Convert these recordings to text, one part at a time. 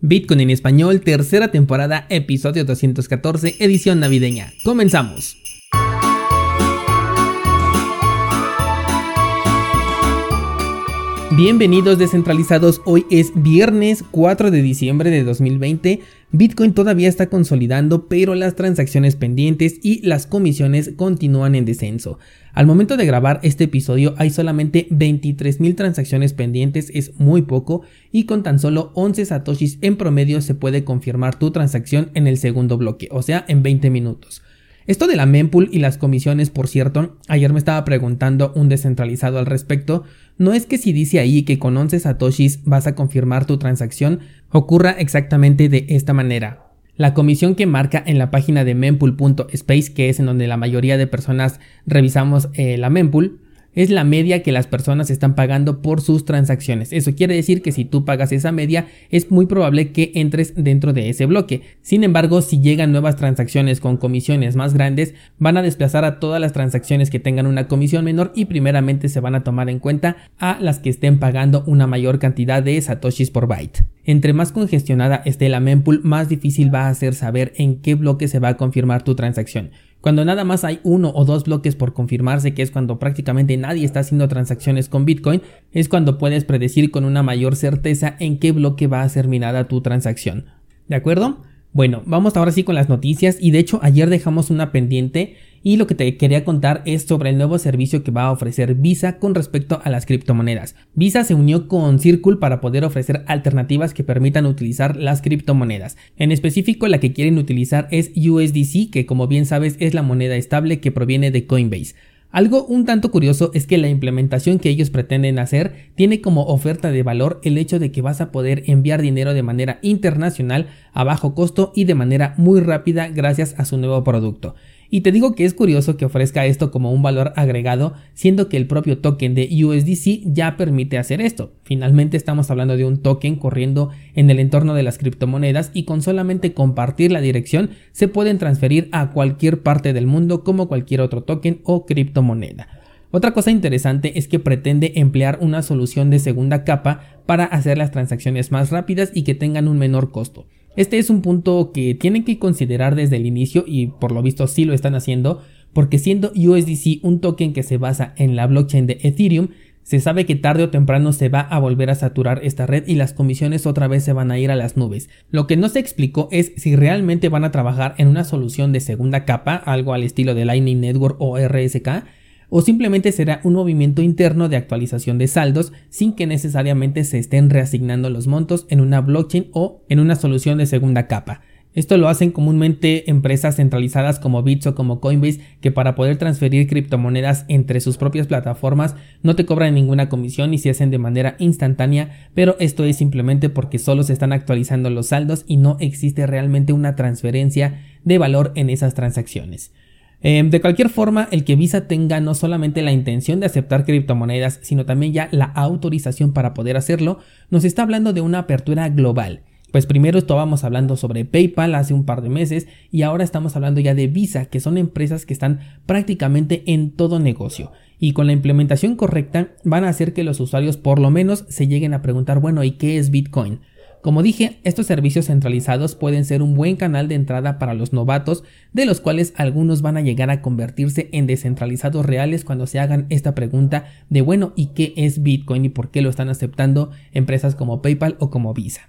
Bitcoin en español, tercera temporada, episodio 214, edición navideña. Comenzamos. Bienvenidos descentralizados, hoy es viernes 4 de diciembre de 2020, Bitcoin todavía está consolidando pero las transacciones pendientes y las comisiones continúan en descenso. Al momento de grabar este episodio hay solamente 23.000 transacciones pendientes, es muy poco y con tan solo 11 satoshis en promedio se puede confirmar tu transacción en el segundo bloque, o sea en 20 minutos. Esto de la mempool y las comisiones, por cierto, ayer me estaba preguntando un descentralizado al respecto, no es que si dice ahí que con 11 satoshis vas a confirmar tu transacción, ocurra exactamente de esta manera. La comisión que marca en la página de mempool.space, que es en donde la mayoría de personas revisamos eh, la mempool, es la media que las personas están pagando por sus transacciones. Eso quiere decir que si tú pagas esa media, es muy probable que entres dentro de ese bloque. Sin embargo, si llegan nuevas transacciones con comisiones más grandes, van a desplazar a todas las transacciones que tengan una comisión menor y primeramente se van a tomar en cuenta a las que estén pagando una mayor cantidad de satoshis por byte. Entre más congestionada esté la mempool, más difícil va a ser saber en qué bloque se va a confirmar tu transacción. Cuando nada más hay uno o dos bloques por confirmarse, que es cuando prácticamente nadie está haciendo transacciones con Bitcoin, es cuando puedes predecir con una mayor certeza en qué bloque va a ser minada tu transacción. ¿De acuerdo? Bueno, vamos ahora sí con las noticias y de hecho ayer dejamos una pendiente y lo que te quería contar es sobre el nuevo servicio que va a ofrecer Visa con respecto a las criptomonedas. Visa se unió con Circle para poder ofrecer alternativas que permitan utilizar las criptomonedas. En específico la que quieren utilizar es USDC que como bien sabes es la moneda estable que proviene de Coinbase. Algo un tanto curioso es que la implementación que ellos pretenden hacer tiene como oferta de valor el hecho de que vas a poder enviar dinero de manera internacional a bajo costo y de manera muy rápida gracias a su nuevo producto. Y te digo que es curioso que ofrezca esto como un valor agregado, siendo que el propio token de USDC ya permite hacer esto. Finalmente estamos hablando de un token corriendo en el entorno de las criptomonedas y con solamente compartir la dirección se pueden transferir a cualquier parte del mundo como cualquier otro token o criptomoneda. Otra cosa interesante es que pretende emplear una solución de segunda capa para hacer las transacciones más rápidas y que tengan un menor costo. Este es un punto que tienen que considerar desde el inicio y por lo visto sí lo están haciendo, porque siendo USDC un token que se basa en la blockchain de Ethereum, se sabe que tarde o temprano se va a volver a saturar esta red y las comisiones otra vez se van a ir a las nubes. Lo que no se explicó es si realmente van a trabajar en una solución de segunda capa, algo al estilo de Lightning Network o RSK, o simplemente será un movimiento interno de actualización de saldos sin que necesariamente se estén reasignando los montos en una blockchain o en una solución de segunda capa. Esto lo hacen comúnmente empresas centralizadas como Bits o como Coinbase que para poder transferir criptomonedas entre sus propias plataformas no te cobran ninguna comisión y se hacen de manera instantánea, pero esto es simplemente porque solo se están actualizando los saldos y no existe realmente una transferencia de valor en esas transacciones. Em, de cualquier forma, el que Visa tenga no solamente la intención de aceptar criptomonedas, sino también ya la autorización para poder hacerlo, nos está hablando de una apertura global. Pues primero estábamos hablando sobre PayPal hace un par de meses y ahora estamos hablando ya de Visa, que son empresas que están prácticamente en todo negocio. Y con la implementación correcta van a hacer que los usuarios por lo menos se lleguen a preguntar, bueno, ¿y qué es Bitcoin? Como dije, estos servicios centralizados pueden ser un buen canal de entrada para los novatos, de los cuales algunos van a llegar a convertirse en descentralizados reales cuando se hagan esta pregunta de bueno, ¿y qué es Bitcoin y por qué lo están aceptando empresas como PayPal o como Visa?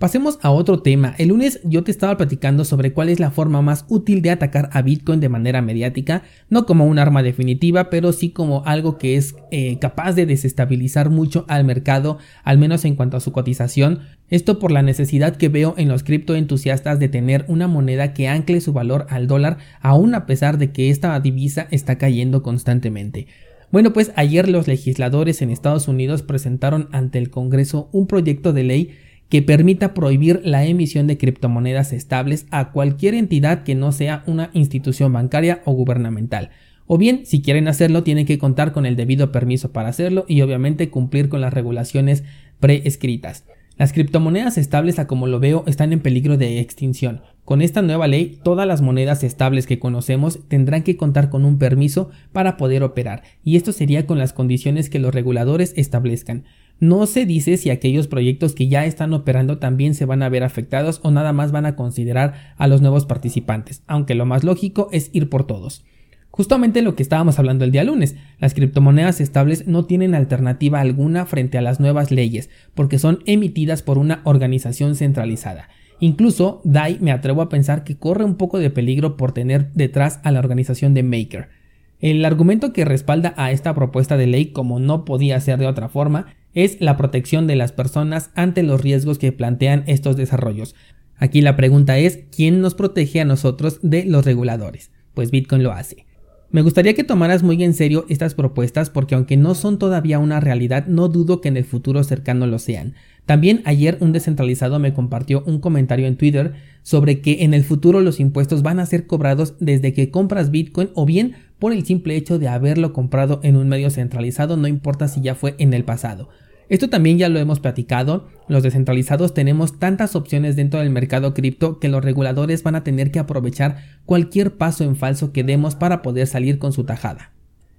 Pasemos a otro tema. El lunes yo te estaba platicando sobre cuál es la forma más útil de atacar a Bitcoin de manera mediática, no como un arma definitiva, pero sí como algo que es eh, capaz de desestabilizar mucho al mercado, al menos en cuanto a su cotización. Esto por la necesidad que veo en los criptoentusiastas de tener una moneda que ancle su valor al dólar, aun a pesar de que esta divisa está cayendo constantemente. Bueno, pues ayer los legisladores en Estados Unidos presentaron ante el Congreso un proyecto de ley que permita prohibir la emisión de criptomonedas estables a cualquier entidad que no sea una institución bancaria o gubernamental. O bien, si quieren hacerlo, tienen que contar con el debido permiso para hacerlo y obviamente cumplir con las regulaciones preescritas. Las criptomonedas estables, a como lo veo, están en peligro de extinción. Con esta nueva ley, todas las monedas estables que conocemos tendrán que contar con un permiso para poder operar, y esto sería con las condiciones que los reguladores establezcan. No se dice si aquellos proyectos que ya están operando también se van a ver afectados o nada más van a considerar a los nuevos participantes, aunque lo más lógico es ir por todos. Justamente lo que estábamos hablando el día lunes, las criptomonedas estables no tienen alternativa alguna frente a las nuevas leyes, porque son emitidas por una organización centralizada. Incluso DAI me atrevo a pensar que corre un poco de peligro por tener detrás a la organización de Maker. El argumento que respalda a esta propuesta de ley, como no podía ser de otra forma, es la protección de las personas ante los riesgos que plantean estos desarrollos. Aquí la pregunta es, ¿quién nos protege a nosotros de los reguladores? Pues Bitcoin lo hace. Me gustaría que tomaras muy en serio estas propuestas porque aunque no son todavía una realidad, no dudo que en el futuro cercano lo sean. También ayer un descentralizado me compartió un comentario en Twitter sobre que en el futuro los impuestos van a ser cobrados desde que compras Bitcoin o bien por el simple hecho de haberlo comprado en un medio centralizado, no importa si ya fue en el pasado. Esto también ya lo hemos platicado, los descentralizados tenemos tantas opciones dentro del mercado cripto que los reguladores van a tener que aprovechar cualquier paso en falso que demos para poder salir con su tajada.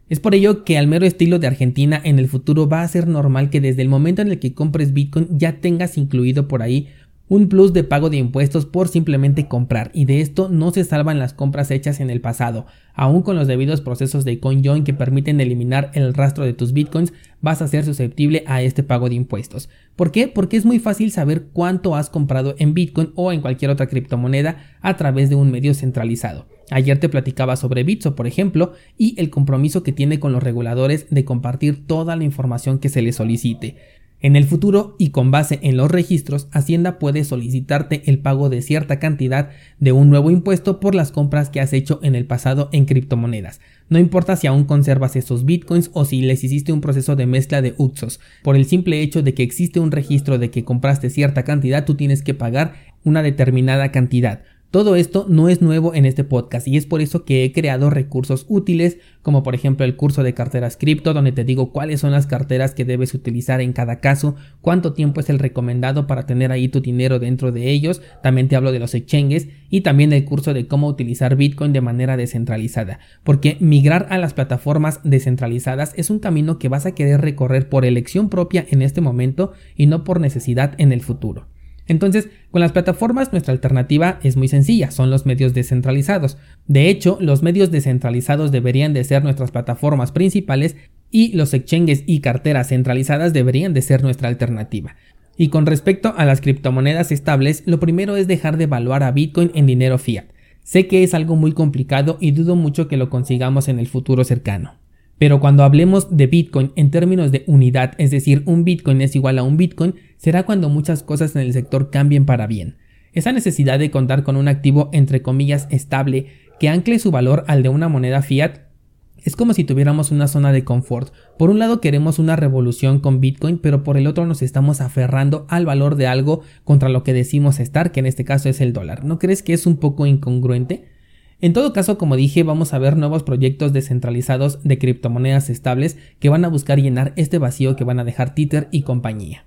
Es por ello que al mero estilo de Argentina en el futuro va a ser normal que desde el momento en el que compres Bitcoin ya tengas incluido por ahí un plus de pago de impuestos por simplemente comprar y de esto no se salvan las compras hechas en el pasado. Aún con los debidos procesos de CoinJoin que permiten eliminar el rastro de tus bitcoins, vas a ser susceptible a este pago de impuestos. ¿Por qué? Porque es muy fácil saber cuánto has comprado en bitcoin o en cualquier otra criptomoneda a través de un medio centralizado. Ayer te platicaba sobre Bitso, por ejemplo, y el compromiso que tiene con los reguladores de compartir toda la información que se le solicite. En el futuro y con base en los registros, Hacienda puede solicitarte el pago de cierta cantidad de un nuevo impuesto por las compras que has hecho en el pasado en criptomonedas. No importa si aún conservas esos bitcoins o si les hiciste un proceso de mezcla de UXOS. Por el simple hecho de que existe un registro de que compraste cierta cantidad, tú tienes que pagar una determinada cantidad. Todo esto no es nuevo en este podcast y es por eso que he creado recursos útiles como por ejemplo el curso de carteras cripto donde te digo cuáles son las carteras que debes utilizar en cada caso, cuánto tiempo es el recomendado para tener ahí tu dinero dentro de ellos, también te hablo de los exchanges y también el curso de cómo utilizar Bitcoin de manera descentralizada, porque migrar a las plataformas descentralizadas es un camino que vas a querer recorrer por elección propia en este momento y no por necesidad en el futuro. Entonces, con las plataformas nuestra alternativa es muy sencilla, son los medios descentralizados. De hecho, los medios descentralizados deberían de ser nuestras plataformas principales y los exchanges y carteras centralizadas deberían de ser nuestra alternativa. Y con respecto a las criptomonedas estables, lo primero es dejar de evaluar a Bitcoin en dinero fiat. Sé que es algo muy complicado y dudo mucho que lo consigamos en el futuro cercano. Pero cuando hablemos de Bitcoin en términos de unidad, es decir, un Bitcoin es igual a un Bitcoin, será cuando muchas cosas en el sector cambien para bien. Esa necesidad de contar con un activo entre comillas estable que ancle su valor al de una moneda fiat es como si tuviéramos una zona de confort. Por un lado queremos una revolución con Bitcoin, pero por el otro nos estamos aferrando al valor de algo contra lo que decimos estar, que en este caso es el dólar. ¿No crees que es un poco incongruente? En todo caso, como dije, vamos a ver nuevos proyectos descentralizados de criptomonedas estables que van a buscar llenar este vacío que van a dejar Tether y compañía.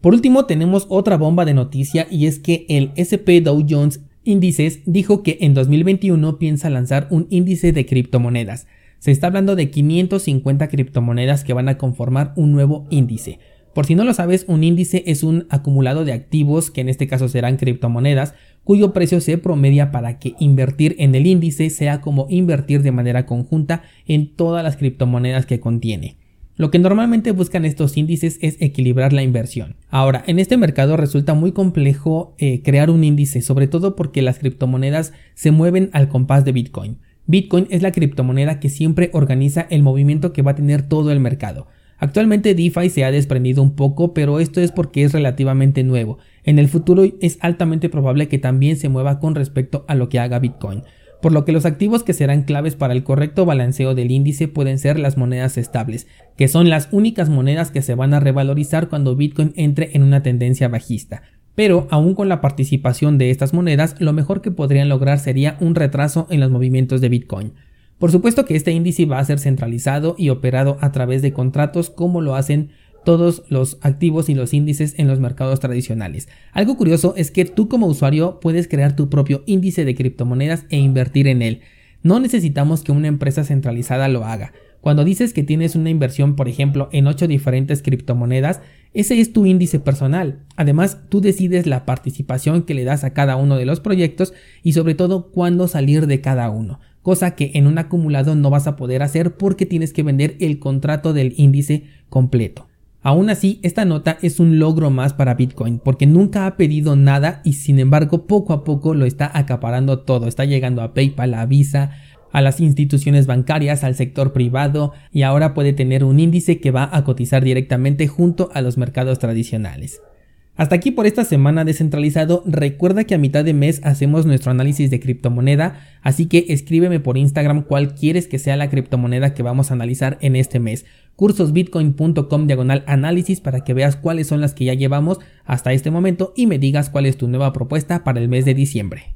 Por último, tenemos otra bomba de noticia y es que el SP Dow Jones Índices dijo que en 2021 piensa lanzar un índice de criptomonedas. Se está hablando de 550 criptomonedas que van a conformar un nuevo índice. Por si no lo sabes, un índice es un acumulado de activos, que en este caso serán criptomonedas, cuyo precio se promedia para que invertir en el índice sea como invertir de manera conjunta en todas las criptomonedas que contiene. Lo que normalmente buscan estos índices es equilibrar la inversión. Ahora, en este mercado resulta muy complejo eh, crear un índice, sobre todo porque las criptomonedas se mueven al compás de Bitcoin. Bitcoin es la criptomoneda que siempre organiza el movimiento que va a tener todo el mercado. Actualmente DeFi se ha desprendido un poco, pero esto es porque es relativamente nuevo. En el futuro es altamente probable que también se mueva con respecto a lo que haga Bitcoin, por lo que los activos que serán claves para el correcto balanceo del índice pueden ser las monedas estables, que son las únicas monedas que se van a revalorizar cuando Bitcoin entre en una tendencia bajista. Pero aún con la participación de estas monedas, lo mejor que podrían lograr sería un retraso en los movimientos de Bitcoin. Por supuesto que este índice va a ser centralizado y operado a través de contratos como lo hacen todos los activos y los índices en los mercados tradicionales. Algo curioso es que tú como usuario puedes crear tu propio índice de criptomonedas e invertir en él. No necesitamos que una empresa centralizada lo haga. Cuando dices que tienes una inversión, por ejemplo, en 8 diferentes criptomonedas, ese es tu índice personal. Además, tú decides la participación que le das a cada uno de los proyectos y sobre todo cuándo salir de cada uno, cosa que en un acumulado no vas a poder hacer porque tienes que vender el contrato del índice completo. Aún así, esta nota es un logro más para Bitcoin porque nunca ha pedido nada y sin embargo poco a poco lo está acaparando todo. Está llegando a PayPal, a Visa, a las instituciones bancarias, al sector privado y ahora puede tener un índice que va a cotizar directamente junto a los mercados tradicionales. Hasta aquí por esta semana descentralizado, recuerda que a mitad de mes hacemos nuestro análisis de criptomoneda, así que escríbeme por Instagram cuál quieres que sea la criptomoneda que vamos a analizar en este mes. cursosbitcoin.com diagonal análisis para que veas cuáles son las que ya llevamos hasta este momento y me digas cuál es tu nueva propuesta para el mes de diciembre.